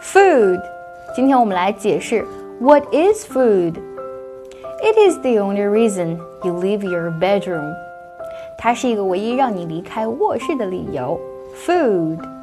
Food. 今天我们来解释 What is food? It is the only reason you leave your bedroom. 它是一个唯一让你离开卧室的理由。Food。